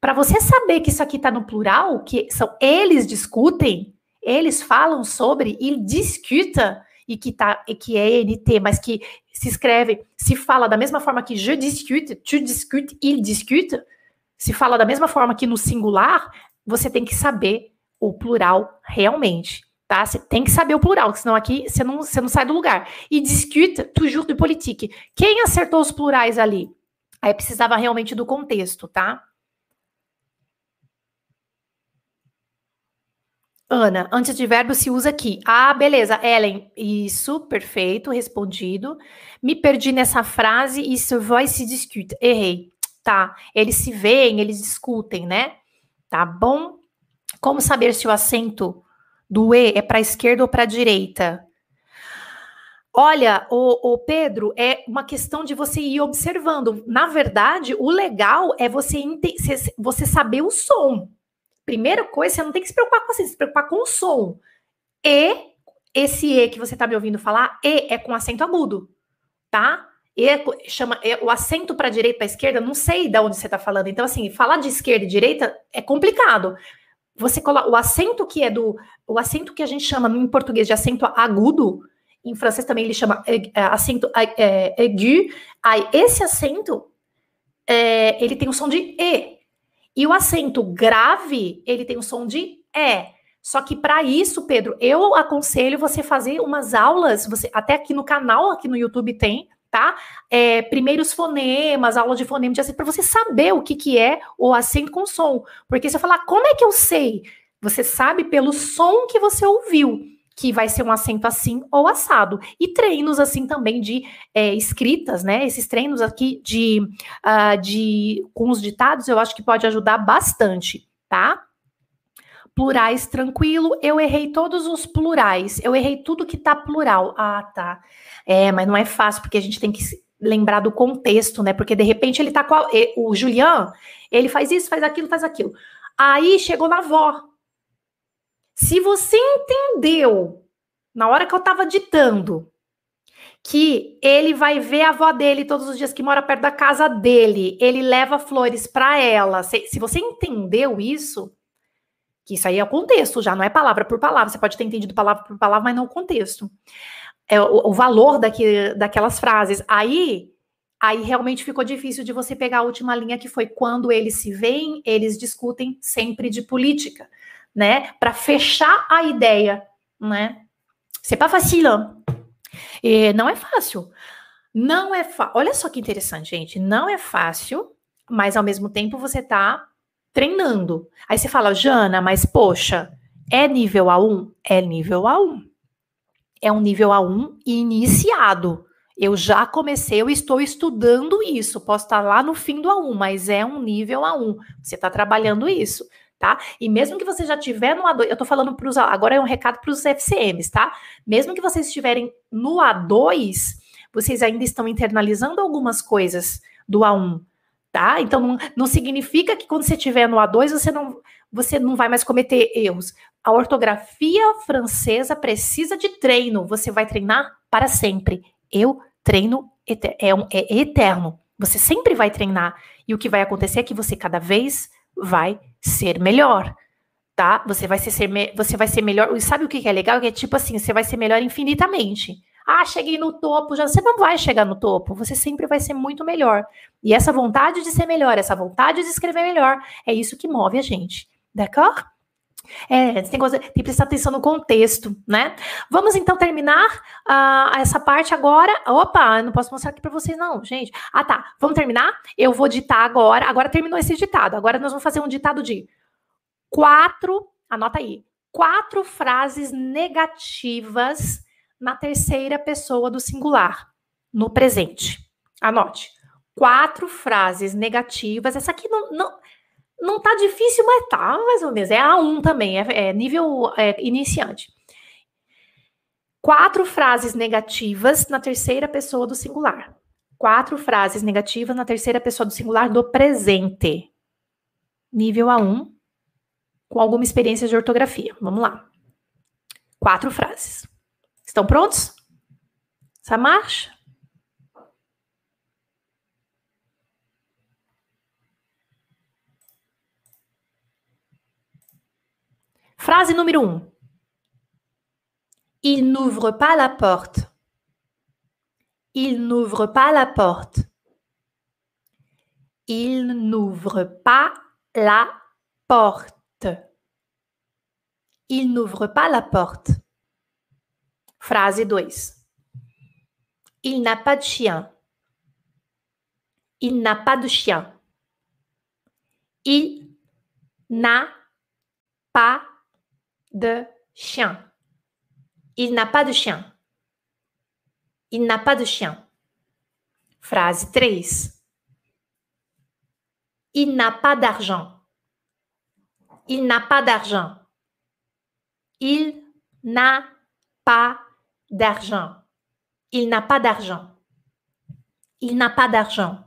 [SPEAKER 1] para você saber que isso aqui está no plural, que são eles discutem, eles falam sobre, il discuta, e que, tá, e que é NT, mas que se escreve, se fala da mesma forma que je discute, tu discute, il discute, se fala da mesma forma que no singular, você tem que saber o plural realmente, tá? Você tem que saber o plural, senão aqui você não, você não sai do lugar. E discute toujours de politique. Quem acertou os plurais ali? Aí precisava realmente do contexto, tá? Ana, antes de verbo se usa aqui. Ah, beleza. Ellen, isso, perfeito, respondido. Me perdi nessa frase, isso vai se discute. Errei. Tá. Eles se veem, eles discutem, né? Tá bom? Como saber se o acento do E é para a esquerda ou para a direita? Olha, o, o, Pedro, é uma questão de você ir observando. Na verdade, o legal é você, você saber o som. Primeira coisa, você não tem que se preocupar com assim, se preocupar com o som. E esse E que você está me ouvindo falar, E é com acento agudo, tá? E é, chama é, o acento para direita para esquerda, não sei de onde você está falando. Então, assim, falar de esquerda e direita é complicado. Você coloca o acento que é do. O acento que a gente chama em português de acento agudo, em francês também ele chama é, acento é, aigu. Aí, esse acento, é, ele tem o som de E. E o acento grave, ele tem o som de é. Só que para isso, Pedro, eu aconselho você fazer umas aulas, você até aqui no canal, aqui no YouTube tem, tá? É, primeiros fonemas, aula de fonema de acento, para você saber o que, que é o acento com som. Porque você falar, como é que eu sei? Você sabe pelo som que você ouviu que vai ser um acento assim ou assado. E treinos assim também de é, escritas, né? Esses treinos aqui de, uh, de com os ditados, eu acho que pode ajudar bastante, tá? Plurais tranquilo, eu errei todos os plurais, eu errei tudo que tá plural. Ah, tá. É, mas não é fácil, porque a gente tem que lembrar do contexto, né? Porque de repente ele tá com a, o Julian, ele faz isso, faz aquilo, faz aquilo. Aí chegou na avó, se você entendeu na hora que eu estava ditando que ele vai ver a avó dele todos os dias que mora perto da casa dele, ele leva flores para ela. Se, se, você entendeu isso, Que isso aí é o contexto, já não é palavra por palavra. Você pode ter entendido palavra por palavra, mas não o contexto. É o, o valor daqui, daquelas frases. Aí, aí realmente ficou difícil de você pegar a última linha que foi quando eles se veem, eles discutem sempre de política, né? Para fechar a ideia, né? C'est pas facile. E não é fácil. Não é. Olha só que interessante, gente. Não é fácil, mas ao mesmo tempo você tá treinando. Aí você fala, Jana, mas poxa, é nível A1? É nível A1. É um nível A1 iniciado. Eu já comecei, eu estou estudando isso. Posso estar lá no fim do A1, mas é um nível A1. Você está trabalhando isso, tá? E mesmo que você já tiver no A2, eu estou falando para os. Agora é um recado para os FCMs, tá? Mesmo que vocês estiverem no A2, vocês ainda estão internalizando algumas coisas do A1 tá? Então não, não significa que quando você estiver no A2 você não, você não vai mais cometer erros. A ortografia francesa precisa de treino. Você vai treinar para sempre. Eu treino é, um, é eterno. Você sempre vai treinar. E o que vai acontecer é que você cada vez vai ser melhor. Tá? Você vai ser, você vai ser melhor. E sabe o que é legal? Que é tipo assim, você vai ser melhor infinitamente. Ah, cheguei no topo, já você não vai chegar no topo, você sempre vai ser muito melhor. E essa vontade de ser melhor, essa vontade de escrever melhor, é isso que move a gente. D'accord? É, tem, coisa, tem que prestar atenção no contexto, né? Vamos então terminar uh, essa parte agora. Opa, não posso mostrar aqui para vocês, não, gente. Ah, tá. Vamos terminar? Eu vou ditar agora. Agora terminou esse ditado. Agora nós vamos fazer um ditado de quatro. Anota aí. Quatro frases negativas na terceira pessoa do singular, no presente. Anote. Quatro frases negativas. Essa aqui não, não, não tá difícil, mas tá mais ou menos. É A1 também, é, é nível é, iniciante. Quatro frases negativas na terceira pessoa do singular. Quatro frases negativas na terceira pessoa do singular do presente. Nível A1, com alguma experiência de ortografia. Vamos lá. Quatro frases. Estão prontos? Ça marche? Frase número 1. Um. Il n'ouvre pas la porte. Il n'ouvre pas la porte. Il n'ouvre pas la porte. Il n'ouvre pas la porte. Frase 2. Il n'a pas de chien. Il n'a pas de chien. Il n'a pas de chien. Il n'a pas de chien. Il n'a pas de chien. Frase 3. Il n'a pas d'argent. Il n'a pas d'argent. Il n'a pas d'argent. Il n'a pas d'argent. Il n'a pas d'argent.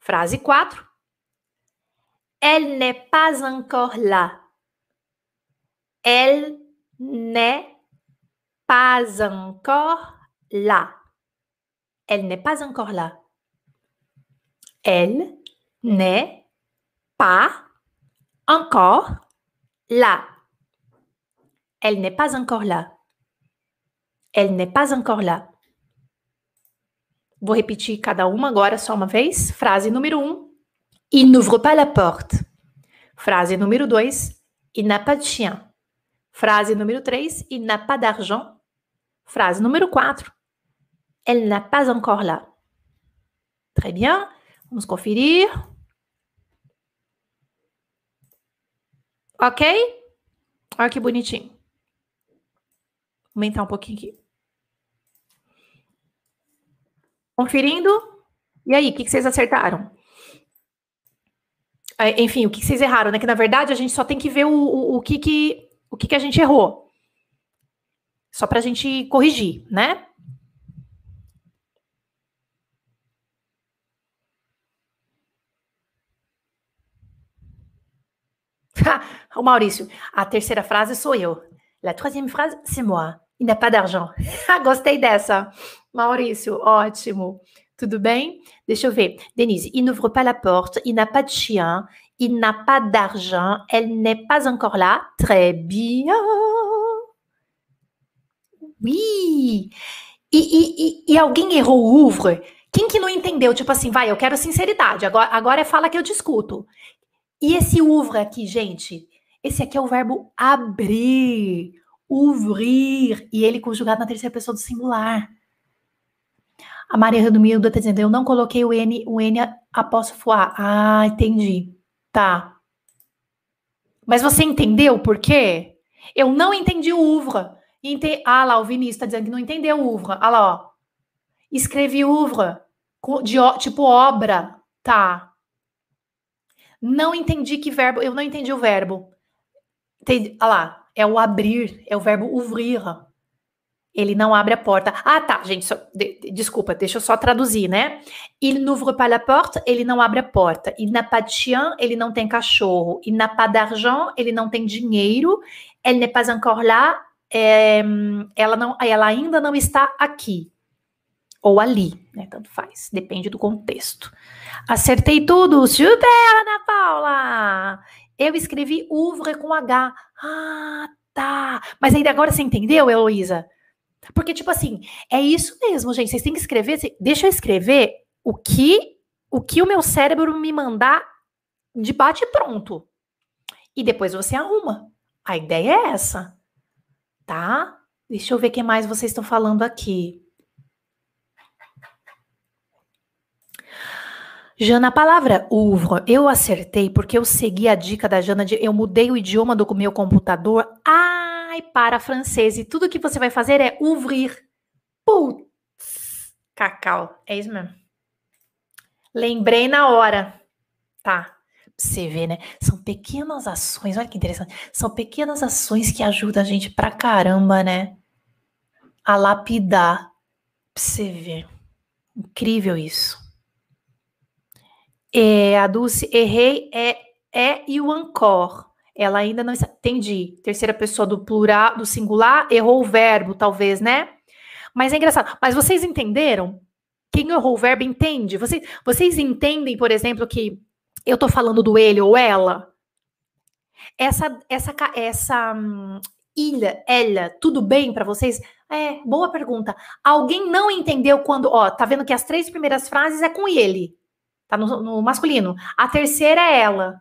[SPEAKER 1] Phrase 4. Elle n'est pas encore là. Elle n'est pas encore là. Elle n'est pas encore là. Elle n'est pas encore là. Elle n'est pas encore là. Elle n'est pas encore là. Vou repetir cada uma agora só uma vez. Frase número um. Il n'ouvre pas la porte. Frase número dois. Il n'a pas de chien. Frase número três. Il n'a pas d'argent. Frase número quatro. Elle n'a pas encore là. Très bien. Vamos conferir. Ok? Olha que bonitinho aumentar um pouquinho aqui. Conferindo. E aí, o que, vocês acertaram? É, enfim, o que, que vocês erraram, né? Que na verdade a gente só tem que ver o, o, o que, que, que, que a gente errou. Só para a gente corrigir, né? [LAUGHS] o Maurício, a terceira frase sou eu. La troisième phrase, c'est moi. Il n'a pas d'argent. [LAUGHS] Gostei dessa. Maurício, ótimo. Tudo bem? Deixa eu ver. Denise, il n'ouvre pas la porte, il n'a pas de chien, Il n'a pas d'argent. Elle n'est pas encore là. Très bien. Oui. E, e, e, alguém errou o ouvre? Quem que não entendeu? Tipo assim, vai, eu quero sinceridade. Agora, agora é fala que eu discuto. E esse ouvre aqui, gente? Esse aqui é o verbo abrir, ouvrir, e ele conjugado na terceira pessoa do singular. A Maria Redomilda está dizendo, eu não coloquei o N, o N apóstrofo A. Ah, entendi. Tá. Mas você entendeu por quê? Eu não entendi o ouvre. Ente... Ah lá, o Vinícius está dizendo que não entendeu o ouvre. Ah lá, ó. Escrevi ouvre, de, tipo obra. Tá. Não entendi que verbo, eu não entendi o verbo. Entendi, ah lá, é o abrir, é o verbo ouvrir. Ele não abre a porta. Ah, tá, gente, só, de, desculpa, deixa eu só traduzir, né? Il n'ouvre pas la porte, ele não abre a porta. Il n'a pas de chien, ele não tem cachorro. Il n'a pas d'argent, ele não tem dinheiro. Elle n'est pas encore là, é, ela, não, ela ainda não está aqui. Ou ali, né? Tanto faz, depende do contexto. Acertei tudo, super, Ana Paula! Eu escrevi ouvre com H. Ah, tá. Mas ainda agora você entendeu, Heloísa? Porque, tipo assim, é isso mesmo, gente. Vocês têm que escrever. Deixa eu escrever o que o que o meu cérebro me mandar de bate pronto. E depois você arruma. A ideia é essa. Tá? Deixa eu ver o que mais vocês estão falando aqui. Jana, a palavra ouvre, eu acertei porque eu segui a dica da Jana de eu mudei o idioma do meu computador. Ah, vai para francês e tudo que você vai fazer é ouvrir. Putz, cacau. É isso mesmo. Lembrei na hora. Tá. Você vê, né? São pequenas ações, olha que interessante. São pequenas ações que ajudam a gente pra caramba, né? A lapidar. Pra você ver. Incrível isso. É, a Dulce, errei, é, é e o encore. Ela ainda não entendi. Terceira pessoa do plural, do singular, errou o verbo, talvez, né? Mas é engraçado. Mas vocês entenderam? Quem errou o verbo entende? Vocês, vocês entendem, por exemplo, que eu tô falando do ele ou ela? Essa, essa, essa hum, ilha, ela, tudo bem para vocês? É, boa pergunta. Alguém não entendeu quando, ó, tá vendo que as três primeiras frases é com ele, tá no, no masculino. A terceira é ela.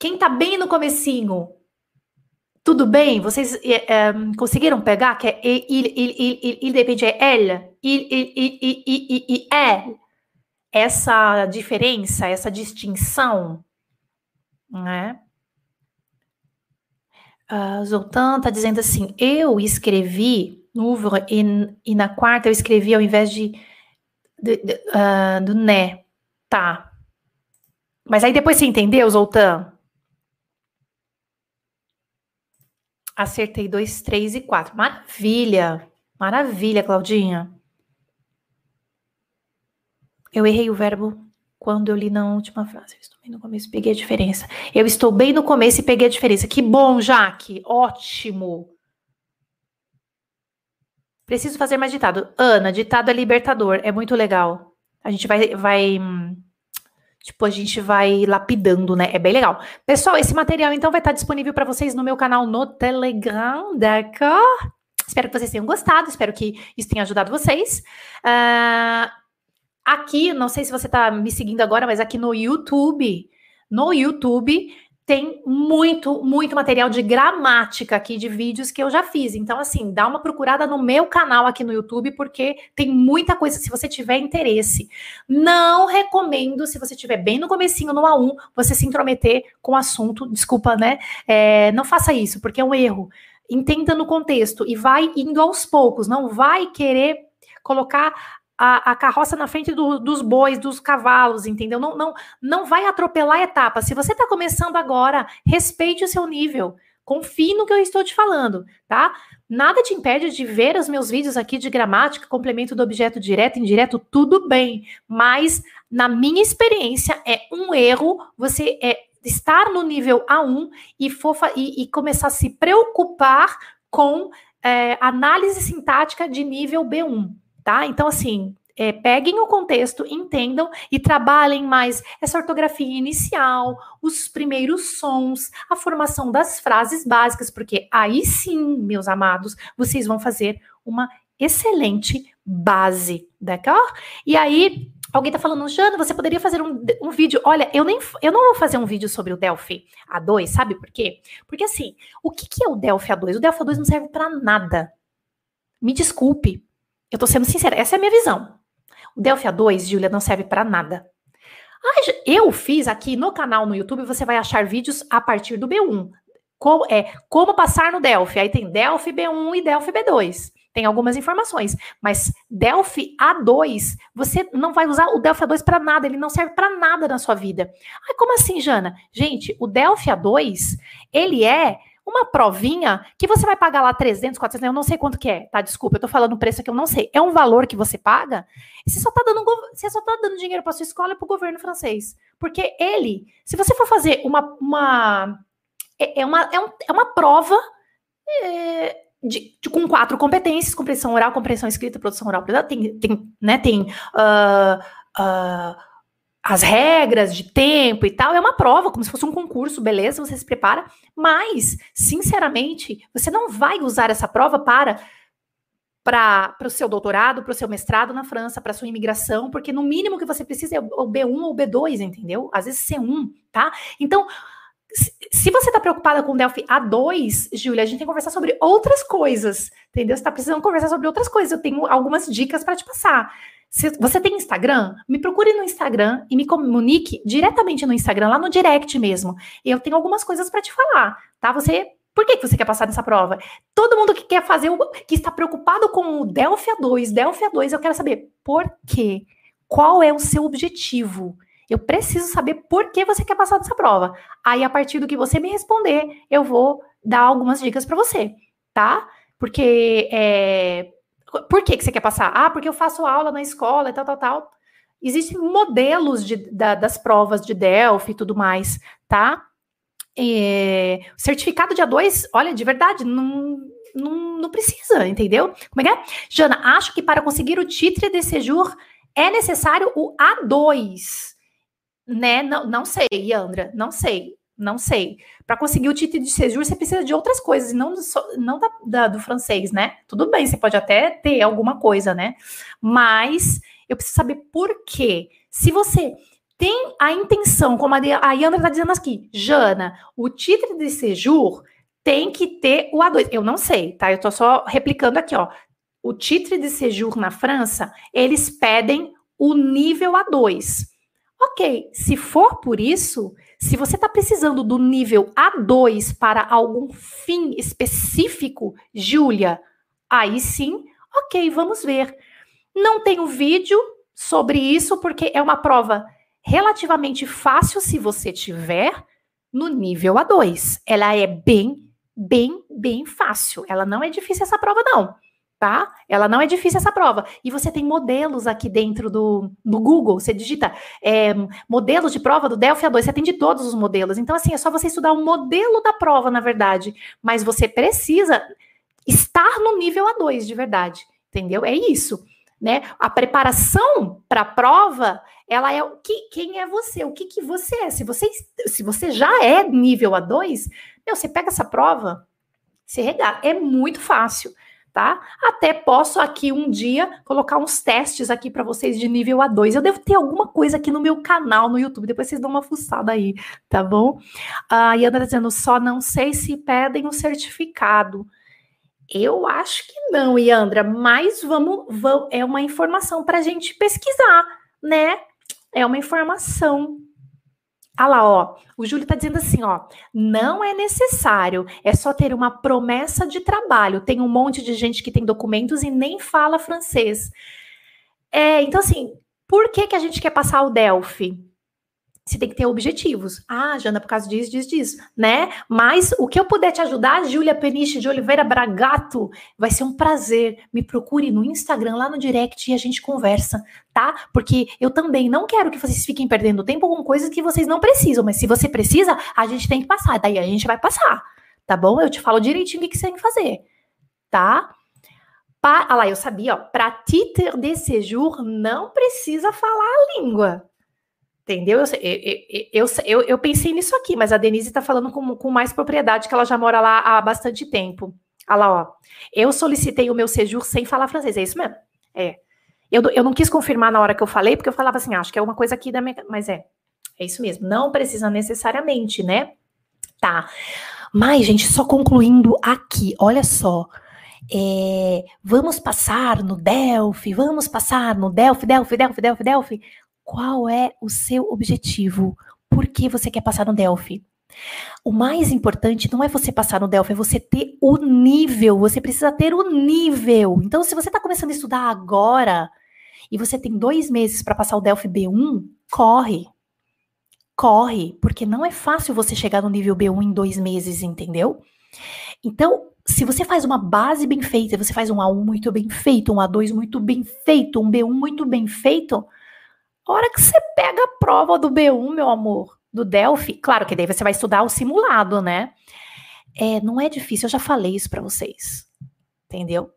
[SPEAKER 1] Quem tá bem no comecinho, tudo bem? Vocês é, é, conseguiram pegar que é il, il, il, il, il é il, il, il, il, il, il, é essa diferença, essa distinção, né? Uh, Zoltan está dizendo assim: eu escrevi no e, e, na quarta eu escrevi ao invés de, de, de uh, do né. Tá. Mas aí depois você entendeu, Zoltan? Acertei dois, três e quatro. Maravilha! Maravilha, Claudinha. Eu errei o verbo quando eu li na última frase. Eu estou bem no começo e peguei a diferença. Eu estou bem no começo e peguei a diferença. Que bom, Jaque. Ótimo. Preciso fazer mais ditado. Ana, ditado é libertador. É muito legal. A gente vai, vai hum, Tipo, a gente vai lapidando, né? É bem legal. Pessoal, esse material então vai estar disponível para vocês no meu canal no Telegram, d'accord? Espero que vocês tenham gostado, espero que isso tenha ajudado vocês. Uh, aqui, não sei se você está me seguindo agora, mas aqui no YouTube, no YouTube, tem muito, muito material de gramática aqui de vídeos que eu já fiz. Então, assim, dá uma procurada no meu canal aqui no YouTube, porque tem muita coisa se você tiver interesse. Não recomendo, se você estiver bem no comecinho, no A1, você se intrometer com o assunto. Desculpa, né? É, não faça isso, porque é um erro. Entenda no contexto e vai indo aos poucos. Não vai querer colocar a, a carroça na frente do, dos bois, dos cavalos, entendeu? Não, não, não vai atropelar a etapa. Se você está começando agora, respeite o seu nível. Confie no que eu estou te falando, tá? Nada te impede de ver os meus vídeos aqui de gramática, complemento do objeto direto, indireto, tudo bem. Mas, na minha experiência, é um erro você é, estar no nível A1 e, fofa, e, e começar a se preocupar com é, análise sintática de nível B1 tá? Então, assim, é, peguem o contexto, entendam e trabalhem mais essa ortografia inicial, os primeiros sons, a formação das frases básicas, porque aí sim, meus amados, vocês vão fazer uma excelente base, d'accord? E aí, alguém tá falando, Jana, você poderia fazer um, um vídeo. Olha, eu nem eu não vou fazer um vídeo sobre o Delphi A2, sabe por quê? Porque assim, o que, que é o Delphi A2? O Delphi A2 não serve para nada. Me desculpe. Eu tô sendo sincera, essa é a minha visão. O Delphi A2, Júlia, não serve para nada. Eu fiz aqui no canal no YouTube, você vai achar vídeos a partir do B1. Como, é, como passar no Delphi. Aí tem Delphi B1 e Delphi B2 tem algumas informações, mas Delphi A2, você não vai usar o Delphi A2 para nada, ele não serve para nada na sua vida. Ah, como assim, Jana? Gente, o Delphi A2, ele é uma provinha que você vai pagar lá 300, 400, eu não sei quanto que é, tá? Desculpa, eu tô falando um preço que eu não sei. É um valor que você paga você só tá dando, você só tá dando dinheiro para sua escola e para o governo francês. Porque ele, se você for fazer uma, uma é, é uma, é, um, é uma prova é, de, de, com quatro competências, compreensão oral, compreensão escrita, produção oral, tem, tem, né, tem uh, uh, as regras de tempo e tal, é uma prova, como se fosse um concurso, beleza, você se prepara, mas, sinceramente, você não vai usar essa prova para para o seu doutorado, para o seu mestrado na França, para sua imigração, porque no mínimo que você precisa é o B1 ou B2, entendeu? Às vezes C1, tá? Então, se você está preocupada com o Delphi A2, Júlia, a gente tem que conversar sobre outras coisas, entendeu? Você está precisando conversar sobre outras coisas. Eu tenho algumas dicas para te passar. Se você tem Instagram, me procure no Instagram e me comunique diretamente no Instagram, lá no direct mesmo. Eu tenho algumas coisas para te falar, tá? Você por que, que você quer passar nessa prova? Todo mundo que quer fazer, que está preocupado com o Delphi A2, Delphi A2, eu quero saber por quê? Qual é o seu objetivo? Eu preciso saber por que você quer passar dessa prova. Aí, a partir do que você me responder, eu vou dar algumas dicas para você, tá? Porque é, por que, que você quer passar? Ah, porque eu faço aula na escola e tal, tal, tal. Existem modelos de, da, das provas de Delphi e tudo mais, tá? É, certificado de A2, olha, de verdade, não, não, não precisa, entendeu? Como é que é? Jana, acho que para conseguir o titre de séjour é necessário o A2 né? Não, não sei, Yandra, não sei, não sei. Para conseguir o título de séjour, você precisa de outras coisas, não, do, não da, da, do francês, né? Tudo bem, você pode até ter alguma coisa, né? Mas eu preciso saber por quê. Se você tem a intenção, como a, a Yandra está dizendo aqui, Jana, o título de séjour tem que ter o A2. Eu não sei, tá? Eu estou só replicando aqui, ó. O título de séjour na França, eles pedem o nível A2. Ok, se for por isso, se você está precisando do nível A2 para algum fim específico, Júlia, aí sim, ok, vamos ver. Não tenho vídeo sobre isso, porque é uma prova relativamente fácil se você tiver no nível A2. Ela é bem, bem, bem fácil. Ela não é difícil essa prova, não tá? Ela não é difícil essa prova. E você tem modelos aqui dentro do, do Google, você digita é, modelos de prova do Delphi A2, você tem de todos os modelos. Então, assim, é só você estudar o modelo da prova, na verdade. Mas você precisa estar no nível A2, de verdade, entendeu? É isso. Né? A preparação para a prova, ela é o que quem é você, o que, que você é. Se você, se você já é nível A2, meu, você pega essa prova, se regar, é muito fácil tá? Até posso aqui um dia colocar uns testes aqui para vocês de nível A2. Eu devo ter alguma coisa aqui no meu canal no YouTube, depois vocês dão uma fuçada aí, tá bom? A Ana tá dizendo, só não sei se pedem o certificado. Eu acho que não, Yandra, mas vamos, vamos é uma informação para a gente pesquisar, né? É uma informação ah lá, ó. O Júlio está dizendo assim, ó. Não é necessário, é só ter uma promessa de trabalho. Tem um monte de gente que tem documentos e nem fala francês. É, então, assim, por que, que a gente quer passar o Delphi? Você tem que ter objetivos. Ah, Jana, por causa disso, disso, disso, né? Mas o que eu puder te ajudar, Júlia Peniche de Oliveira Bragato, vai ser um prazer. Me procure no Instagram, lá no direct, e a gente conversa, tá? Porque eu também não quero que vocês fiquem perdendo tempo com coisas que vocês não precisam, mas se você precisa, a gente tem que passar. Daí a gente vai passar, tá bom? Eu te falo direitinho o que você tem que fazer, tá? Pa, ah lá, eu sabia, ó. Para titre de séjour não precisa falar a língua. Entendeu? Eu, eu, eu, eu, pensei nisso aqui, mas a Denise está falando com, com mais propriedade, que ela já mora lá há bastante tempo. Olha lá, ó. Eu solicitei o meu séjour sem falar francês. É isso mesmo? É. Eu, eu não quis confirmar na hora que eu falei, porque eu falava assim, ah, acho que é uma coisa aqui da minha. Mas é. É isso mesmo. Não precisa necessariamente, né? Tá. Mas, gente, só concluindo aqui, olha só. É, vamos passar no Delphi, vamos passar no Delphi, Delphi, Delphi, Delphi, Delphi. Qual é o seu objetivo? Por que você quer passar no Delphi? O mais importante não é você passar no Delphi, é você ter o nível. Você precisa ter o nível. Então, se você está começando a estudar agora e você tem dois meses para passar o Delphi B1, corre. Corre, porque não é fácil você chegar no nível B1 em dois meses, entendeu? Então, se você faz uma base bem feita, você faz um A1 muito bem feito, um A2 muito bem feito, um B1 muito bem feito, hora que você pega a prova do B1, meu amor, do Delphi, claro que daí você vai estudar o simulado, né? É, não é difícil, eu já falei isso para vocês. Entendeu?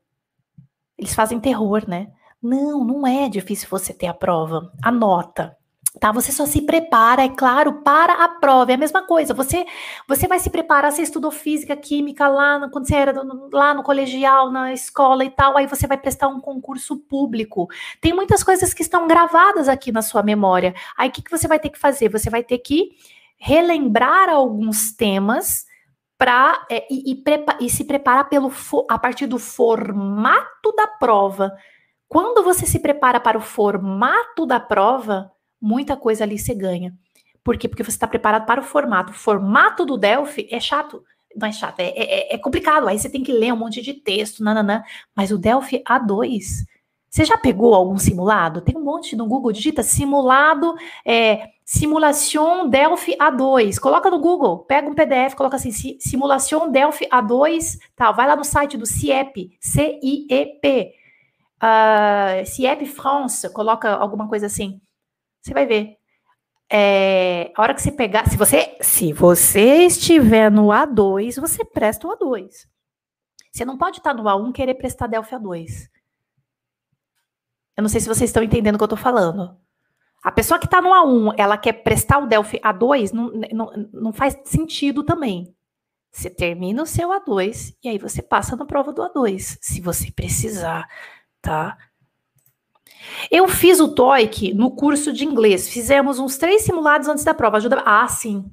[SPEAKER 1] Eles fazem terror, né? Não, não é difícil você ter a prova. Anota tá? Você só se prepara, é claro, para a prova. É a mesma coisa. Você você vai se preparar, você estudou física, química lá no, quando você era no, lá no colegial, na escola e tal, aí você vai prestar um concurso público. Tem muitas coisas que estão gravadas aqui na sua memória. Aí o que, que você vai ter que fazer? Você vai ter que relembrar alguns temas para é, e, e, e, se preparar pelo a partir do formato da prova. Quando você se prepara para o formato da prova, muita coisa ali você ganha. Por quê? Porque você está preparado para o formato. O formato do Delphi é chato. Não é chato, é, é, é complicado. Aí você tem que ler um monte de texto, nananã. Mas o Delphi A2, você já pegou algum simulado? Tem um monte no Google, digita simulado, é, simulação Delphi A2. Coloca no Google, pega um PDF, coloca assim, simulação Delphi A2, tá, vai lá no site do CIEP, C-I-E-P, uh, CIEP France, coloca alguma coisa assim. Você vai ver. É, a hora que você pegar, se você, se você estiver no A2, você presta o A2. Você não pode estar no A1 e querer prestar Delphi A2. Eu não sei se vocês estão entendendo o que eu estou falando. A pessoa que está no A1, ela quer prestar o Delphi A2, não, não, não faz sentido também. Você termina o seu A2 e aí você passa na prova do A2, se você precisar, tá? Eu fiz o TOEIC no curso de inglês. Fizemos uns três simulados antes da prova. Ajuda. Ah, sim.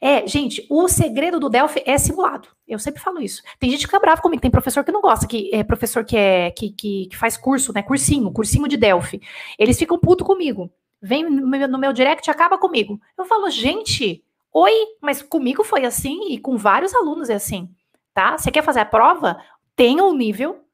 [SPEAKER 1] É, gente, o segredo do Delphi é simulado. Eu sempre falo isso. Tem gente que fica bravo comigo, tem professor que não gosta, que é professor que é que, que, que faz curso, né? Cursinho, cursinho de Delphi. Eles ficam puto comigo. Vem no meu, no meu direct e acaba comigo. Eu falo, gente, oi, mas comigo foi assim e com vários alunos é assim, tá? Você quer fazer a prova? Tenha o um nível,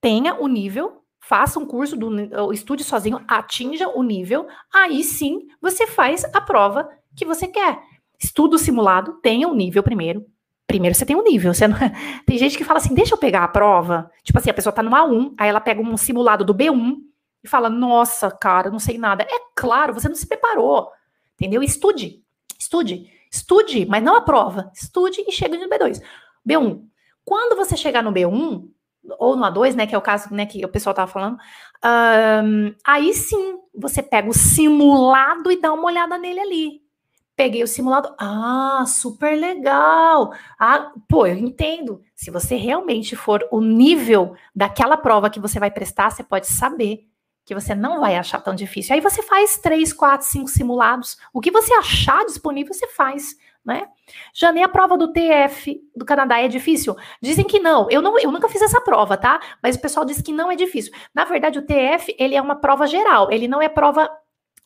[SPEAKER 1] tenha o um nível faça um curso, do, estude sozinho, atinja o nível, aí sim você faz a prova que você quer. Estudo simulado, tenha um nível primeiro. Primeiro você tem um nível. Você não... [LAUGHS] Tem gente que fala assim, deixa eu pegar a prova. Tipo assim, a pessoa tá no A1, aí ela pega um simulado do B1 e fala, nossa, cara, não sei nada. É claro, você não se preparou. Entendeu? Estude, estude, estude, mas não a prova. Estude e chega no B2. B1. Quando você chegar no B1, ou no A2, né, que é o caso né, que o pessoal estava falando, um, aí sim você pega o simulado e dá uma olhada nele ali. Peguei o simulado, ah, super legal. Ah, pô, eu entendo. Se você realmente for o nível daquela prova que você vai prestar, você pode saber que você não vai achar tão difícil. Aí você faz três, quatro, cinco simulados. O que você achar disponível, você faz né? Já nem a prova do TF do Canadá é difícil. Dizem que não. Eu não, eu nunca fiz essa prova, tá? Mas o pessoal diz que não é difícil. Na verdade, o TF ele é uma prova geral. Ele não é prova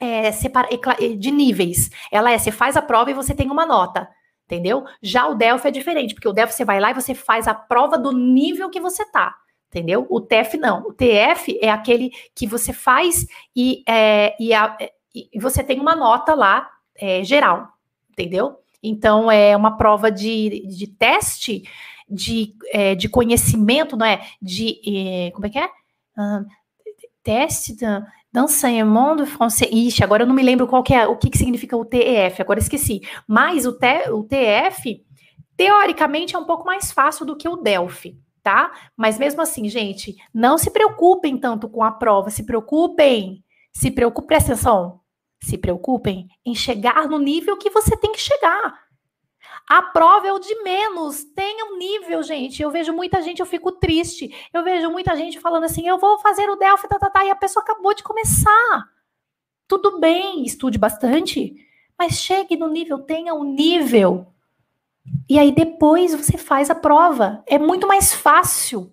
[SPEAKER 1] é, separa, de níveis. Ela é, você faz a prova e você tem uma nota. Entendeu? Já o Delphi é diferente, porque o Delphi você vai lá e você faz a prova do nível que você tá. Entendeu? O TF não. O TF é aquele que você faz e, é, e, a, e você tem uma nota lá é, geral. Entendeu? Então, é uma prova de, de teste de, é, de conhecimento, não é? De. É, como é que é? Teste da d'enseignement français. Ixi, agora eu não me lembro qual que é, o que, que significa o TEF, agora esqueci. Mas o, te, o TEF, teoricamente, é um pouco mais fácil do que o Delphi, tá? Mas mesmo assim, gente, não se preocupem tanto com a prova, se preocupem, se preocupem, presta atenção, se preocupem em chegar no nível que você tem que chegar. A prova é o de menos. Tenha um nível, gente. Eu vejo muita gente, eu fico triste. Eu vejo muita gente falando assim: eu vou fazer o Delphi, tá, tá, tá, e a pessoa acabou de começar. Tudo bem, estude bastante, mas chegue no nível, tenha um nível. E aí depois você faz a prova. É muito mais fácil.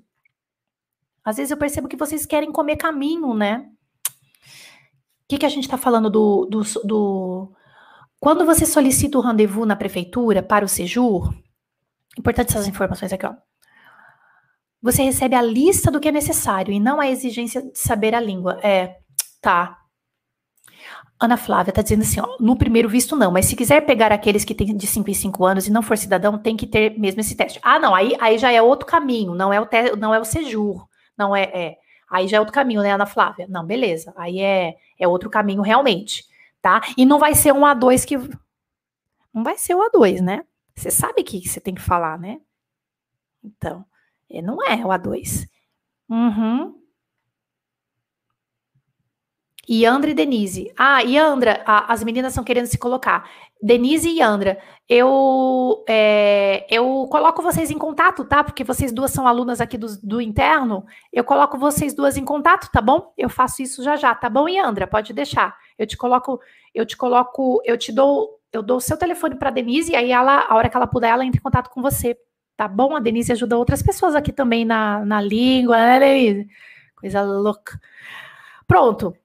[SPEAKER 1] Às vezes eu percebo que vocês querem comer caminho, né? O que, que a gente está falando do, do, do quando você solicita o rendezvous na prefeitura para o Sejur, importante essas informações aqui, ó. Você recebe a lista do que é necessário e não a exigência de saber a língua. É, tá. Ana Flávia tá dizendo assim, ó, no primeiro visto não, mas se quiser pegar aqueles que têm de 5 em 5 anos e não for cidadão, tem que ter mesmo esse teste. Ah, não, aí, aí já é outro caminho, não é o te, não é o Sejur, não é, é, aí já é outro caminho, né, Ana Flávia? Não, beleza. Aí é é outro caminho realmente tá? E não vai ser um A2 que. Não vai ser o A2, né? Você sabe o que você tem que falar, né? Então, é, não é o A2. Uhum. Yandra e Denise. Ah, Yandra, a, as meninas estão querendo se colocar. Denise e Yandra, eu, é, eu coloco vocês em contato, tá? Porque vocês duas são alunas aqui do, do interno. Eu coloco vocês duas em contato, tá bom? Eu faço isso já já, tá bom, Yandra? Pode deixar. Eu te coloco, eu te coloco, eu te dou, eu dou o seu telefone para Denise e aí ela, a hora que ela puder, ela entra em contato com você, tá bom? A Denise ajuda outras pessoas aqui também na, na língua, né, Denise? Coisa louca. Pronto.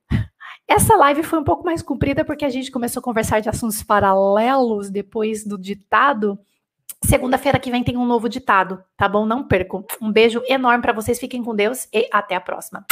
[SPEAKER 1] Essa live foi um pouco mais comprida porque a gente começou a conversar de assuntos paralelos depois do ditado. Segunda-feira que vem tem um novo ditado, tá bom? Não percam. Um beijo enorme para vocês, fiquem com Deus e até a próxima.